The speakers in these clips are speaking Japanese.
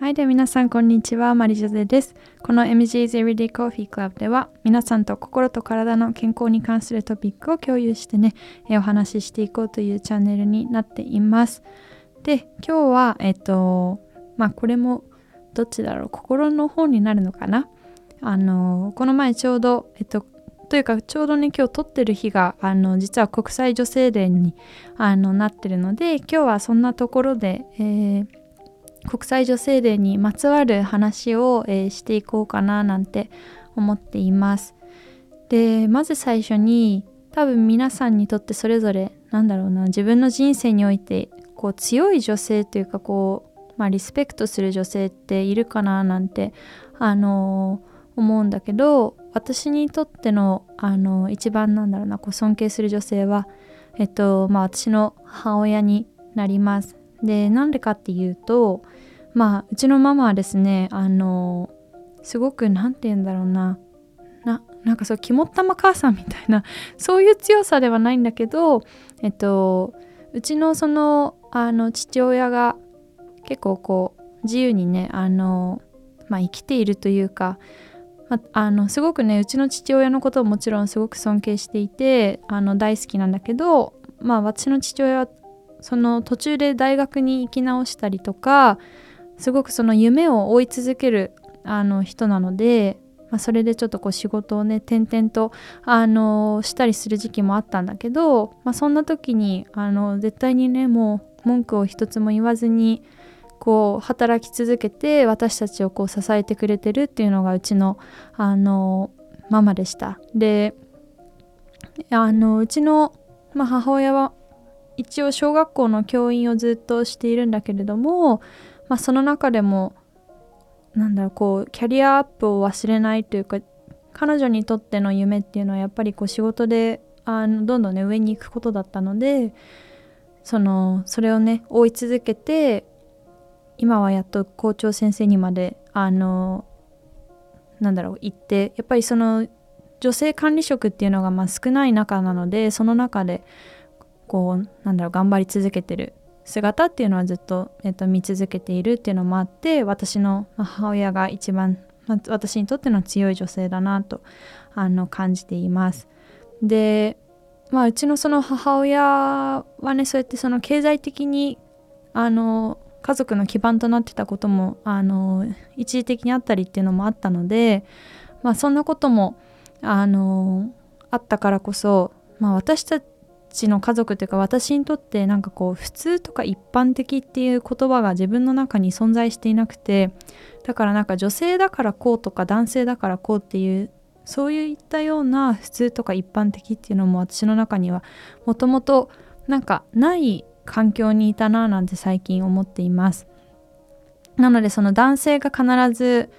はい、では皆さんこんにちは、マリジョゼです。この MG's Everyday Coffee Club では皆さんと心と体の健康に関するトピックを共有してね、えお話ししていこうというチャンネルになっています。で、今日は、えっと、まあこれもどっちだろう、心の方になるのかな。あの、この前ちょうど、えっと、というかちょうどね今日撮ってる日があの実は国際女性デーにあのなってるので今日はそんなところで、えー、国際女性デーにまつわる話を、えー、していこうかななんて思っています。でまず最初に多分皆さんにとってそれぞれなんだろうな自分の人生においてこう強い女性というかこう、まあ、リスペクトする女性っているかななんてあのー思うんだけど私にとってのあの一番なんだろうなこう尊敬する女性はえっとまあ私の母親になります。でなんでかっていうとまあうちのママはですねあのすごく何て言うんだろうなななんかそう肝っ玉母さんみたいな そういう強さではないんだけどえっとうちのそのあの父親が結構こう自由にねあのまあ生きているというかまあのすごくねうちの父親のことをもちろんすごく尊敬していてあの大好きなんだけどまあ私の父親はその途中で大学に行き直したりとかすごくその夢を追い続けるあの人なので、まあ、それでちょっとこう仕事をね転々とあのしたりする時期もあったんだけど、まあ、そんな時にあの絶対にねもう文句を一つも言わずにこう働き続けて私たちをこう支えてくれてるっていうのがうちのあのママでした。であのうちの、まあ、母親は一応小学校の教員をずっとしているんだけれども、まあ、その中でもなんだろうこうキャリアアップを忘れないというか彼女にとっての夢っていうのはやっぱりこう仕事であのどんどんね上に行くことだったのでそのそれをね追い続けて今はやっと校長先生にまであのなんだろう行ってやっぱりその女性管理職っていうのがまあ少ない中なのでその中でこうなんだろう頑張り続けてる姿っていうのはずっと、えっと、見続けているっていうのもあって私の母親が一番、まあ、私にとっての強い女性だなとあの感じています。でまあうちのその母親はねそうやってその経済的にあの家族の基盤となってたこともあの一時的にあったりっていうのもあったので、まあ、そんなこともあのあったからこそ、まあ、私たちの家族というか私にとってなんかこう普通とか一般的っていう言葉が自分の中に存在していなくてだからなんか女性だからこうとか男性だからこうっていうそういったような普通とか一般的っていうのも私の中にはもともとなんかない環境にいたななんて最近思っていますなのでその男性が必ず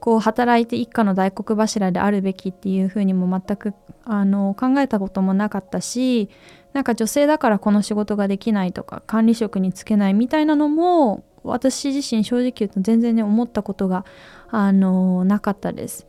こう働いて一家の大黒柱であるべきっていうふうにも全くあの考えたこともなかったしなんか女性だからこの仕事ができないとか管理職に就けないみたいなのも私自身正直言うと全然ね思ったことがあのなかったです。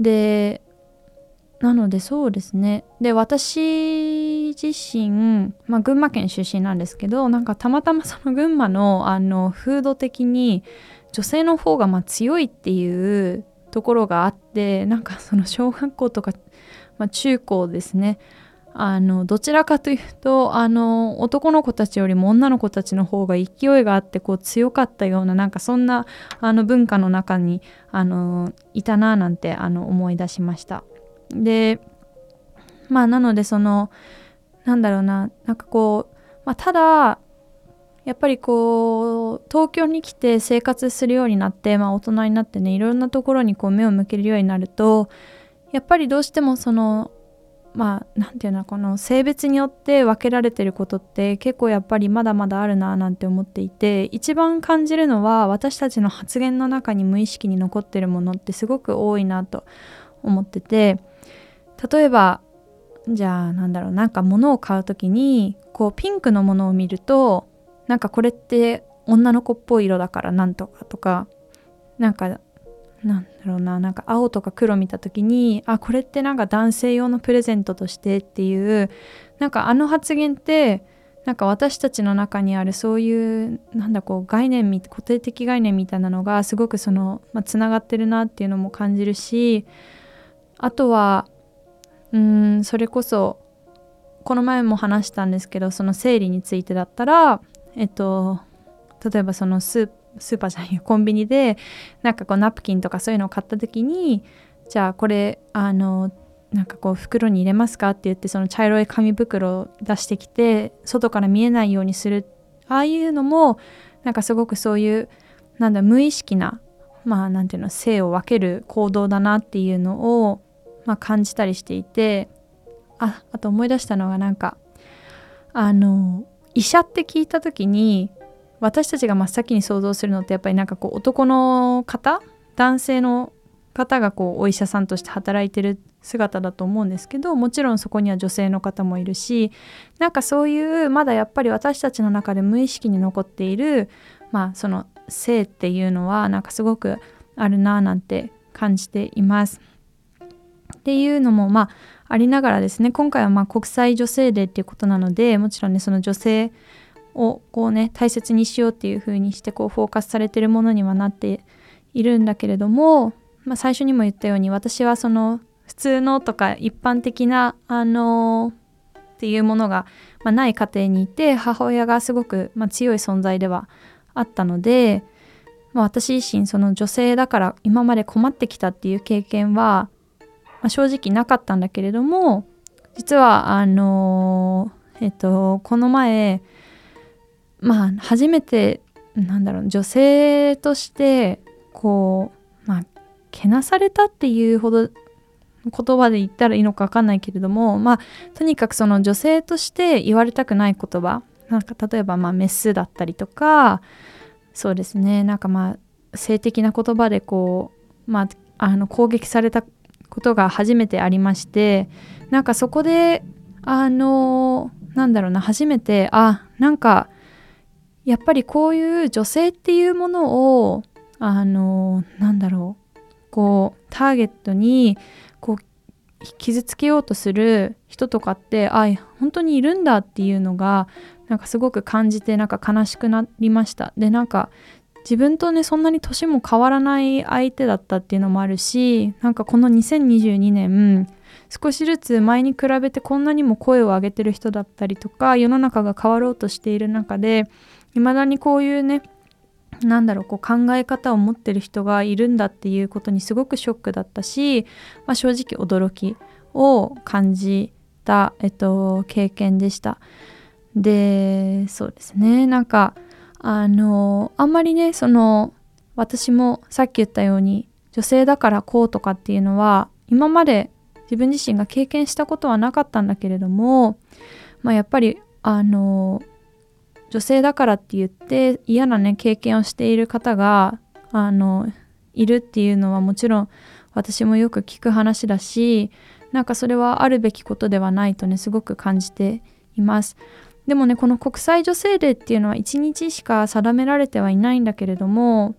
でなのでそうですねで私自身、まあ、群馬県出身なんですけどなんかたまたまその群馬のあの風土的に女性の方がまあ強いっていうところがあってなんかその小学校とか、まあ、中高ですねあのどちらかというとあの男の子たちよりも女の子たちの方が勢いがあってこう強かったようななんかそんなあの文化の中にあのいたななんてあの思い出しました。でまあなのでそのなんだろうななんかこう、まあ、ただやっぱりこう東京に来て生活するようになって、まあ、大人になってねいろんなところにこう目を向けるようになるとやっぱりどうしてもそのまあ何て言うのこの性別によって分けられてることって結構やっぱりまだまだあるななんて思っていて一番感じるのは私たちの発言の中に無意識に残ってるものってすごく多いなと思ってて例えばじゃあなんだろうなんか物を買う時にこうピンクのものを見るとなんかこれって女の子っぽい色だからなんとかとかなんかなんだろうななんか青とか黒見た時にあこれってなんか男性用のプレゼントとしてっていうなんかあの発言ってなんか私たちの中にあるそういうなんだこう概念固定的概念みたいなのがすごくその、まあ、つながってるなっていうのも感じるしあとはうんそれこそこの前も話したんですけどその生理についてだったらえっと例えばそのスースーパーじゃないコンビニでなんかこうナプキンとかそういうのを買った時にじゃあこれあのなんかこう袋に入れますかって言ってその茶色い紙袋を出してきて外から見えないようにするああいうのもなんかすごくそういうなんだ無意識なまあなんていうの性を分ける行動だなっていうのを、まあ、感じたりしていてああと思い出したのがなんかあの医者って聞いた時に私たちが真っ先に想像するのってやっぱりなんかこう男の方男性の方がこうお医者さんとして働いてる姿だと思うんですけどもちろんそこには女性の方もいるしなんかそういうまだやっぱり私たちの中で無意識に残っているまあその性っていうのはなんかすごくあるなぁなんて感じています。っていうのもまあありながらですね今回はまあ国際女性デーっていうことなのでもちろんねその女性をこうね大切にしようっていう風にしてこうフォーカスされてるものにはなっているんだけれども、まあ、最初にも言ったように私はその普通のとか一般的なあのー、っていうものが、まあ、ない家庭にいて母親がすごく、まあ、強い存在ではあったので、まあ、私自身その女性だから今まで困ってきたっていう経験は、まあ、正直なかったんだけれども実はあのー、えっとこの前まあ初めてなんだろう女性としてこうまあけなされたっていうほど言葉で言ったらいいのか分かんないけれどもまあとにかくその女性として言われたくない言葉なんか例えばまあメスだったりとかそうですねなんかまあ性的な言葉でこうまああの攻撃されたことが初めてありましてなんかそこであのなんだろうな初めてあなんかやっぱりこういう女性っていうものをあのなんだろうこうターゲットにこう傷つけようとする人とかってあ本当にいるんだっていうのがなんかすごく感じてなんか悲しくなりました。でなんか自分とねそんなに年も変わらない相手だったっていうのもあるしなんかこの2022年少しずつ前に比べてこんなにも声を上げてる人だったりとか世の中が変わろうとしている中で未だにこういうねなんだろうこう考え方を持ってる人がいるんだっていうことにすごくショックだったし、まあ、正直驚きを感じた、えっと、経験でした。でそうですねなんかあのあんまりねその私もさっき言ったように女性だからこうとかっていうのは今まで自分自身が経験したことはなかったんだけれども、まあ、やっぱりあの女性だからって言って嫌なね経験をしている方があのいるっていうのはもちろん私もよく聞く話だしなんかそれはあるべきことではないとねすごく感じています。でもねこの国際女性デーっていうのは1日しか定められてはいないんだけれども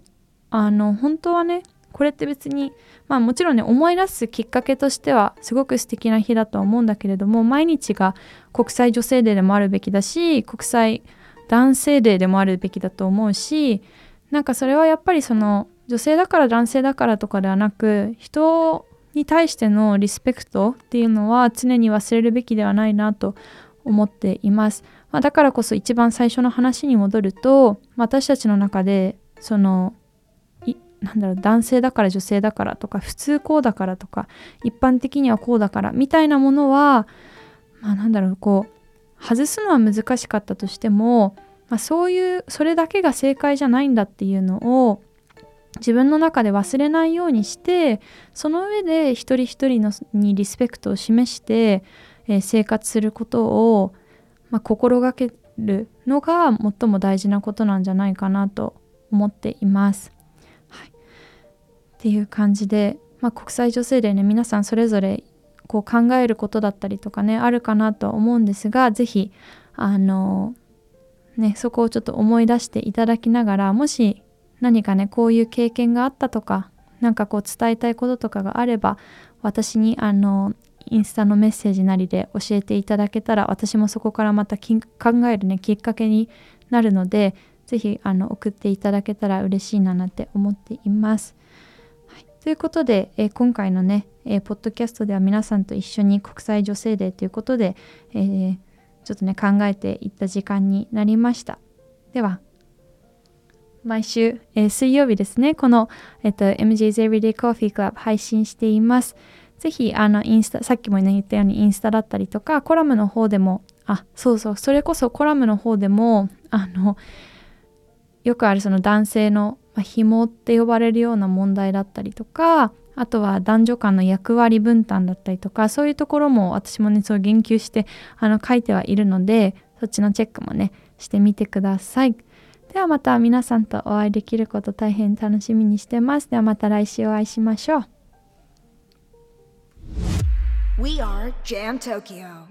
あの本当はねこれって別にまあもちろんね思い出すきっかけとしてはすごく素敵な日だとは思うんだけれども毎日が国際女性デーでもあるべきだし国際男性デーでもあるべきだと思うしなんかそれはやっぱりその女性だから男性だからとかではなく人に対してのリスペクトっていうのは常に忘れるべきではないなと思っています、まあ、だからこそ一番最初の話に戻ると私たちの中でそのなんだろう男性だから女性だからとか普通こうだからとか一般的にはこうだからみたいなものはまあなんだろうこう外すのは難しかったとしても、まあ、そういうそれだけが正解じゃないんだっていうのを自分の中で忘れないようにしてその上で一人一人のにリスペクトを示して、えー、生活することを、まあ、心がけるのが最も大事なことなんじゃないかなと思っています。はい、っていう感じで、まあ、国際女性デーね皆さんそれぞれこう考えることだったりとかねあるかなとは思うんですが是非あのねそこをちょっと思い出していただきながらもし何かねこういう経験があったとか何かこう伝えたいこととかがあれば私にあのインスタのメッセージなりで教えていただけたら私もそこからまた考えるねきっかけになるのでぜひあの送っていただけたら嬉しいななんて思っています。ということで、えー、今回のね、えー、ポッドキャストでは皆さんと一緒に国際女性デーということで、えー、ちょっとね考えていった時間になりました。では毎週、え、水曜日ですね、この、えっと、MJ's Everyday Coffee Club 配信しています。ぜひ、あの、インスタ、さっきも、ね、言ったようにインスタだったりとか、コラムの方でも、あ、そうそう、それこそコラムの方でも、あの、よくあるその男性の、まあ、紐って呼ばれるような問題だったりとか、あとは男女間の役割分担だったりとか、そういうところも私もね、そう言及してあの書いてはいるので、そっちのチェックもね、してみてください。ではまた皆さんとお会いできること大変楽しみにしてます。ではまた来週お会いしましょう。We are Jam Tokyo.